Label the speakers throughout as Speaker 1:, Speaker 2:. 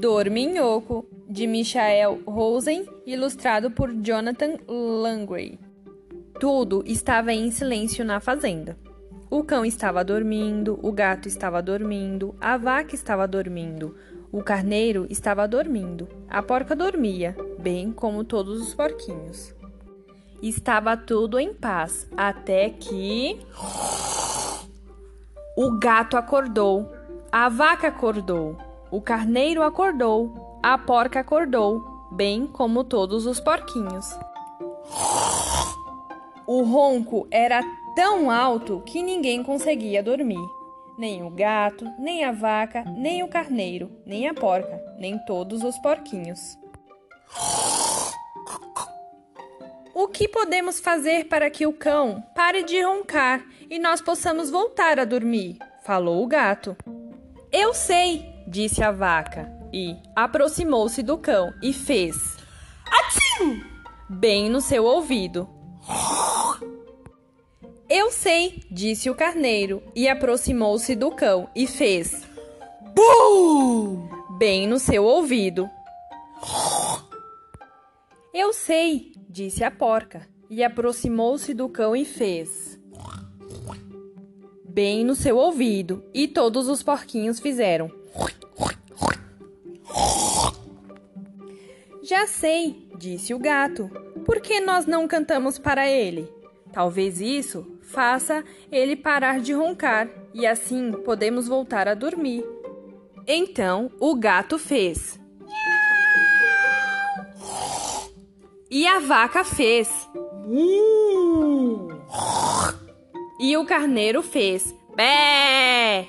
Speaker 1: Dorminhoco, de Michael Rosen, ilustrado por Jonathan Langley. Tudo estava em silêncio na fazenda. O cão estava dormindo, o gato estava dormindo, a vaca estava dormindo, o carneiro estava dormindo, a porca dormia, bem como todos os porquinhos. Estava tudo em paz, até que. O gato acordou, a vaca acordou, o carneiro acordou, a porca acordou, bem como todos os porquinhos. O ronco era tão alto que ninguém conseguia dormir. Nem o gato, nem a vaca, nem o carneiro, nem a porca, nem todos os porquinhos. O que podemos fazer para que o cão pare de roncar e nós possamos voltar a dormir? falou o gato. Eu sei, disse a vaca e aproximou-se do cão e fez Atim! bem no seu ouvido. Eu sei, disse o carneiro e aproximou-se do cão e fez Bum! bem no seu ouvido. Eu sei, disse a porca e aproximou-se do cão e fez bem no seu ouvido, e todos os porquinhos fizeram. Já sei, disse o gato. Por que nós não cantamos para ele? Talvez isso faça ele parar de roncar e assim podemos voltar a dormir. Então o gato fez. E a vaca fez. E o carneiro fez. Bé!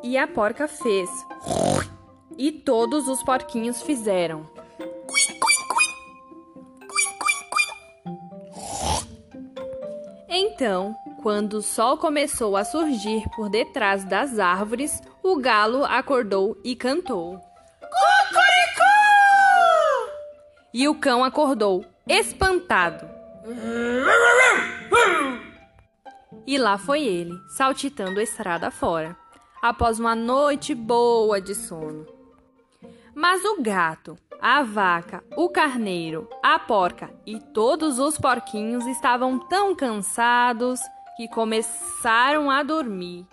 Speaker 1: E a porca fez. E todos os porquinhos fizeram. Então, quando o sol começou a surgir por detrás das árvores, o galo acordou e cantou. Cucuricú! E o cão acordou, espantado. E lá foi ele, saltitando a estrada fora, após uma noite boa de sono. Mas o gato, a vaca, o carneiro, a porca e todos os porquinhos estavam tão cansados que começaram a dormir.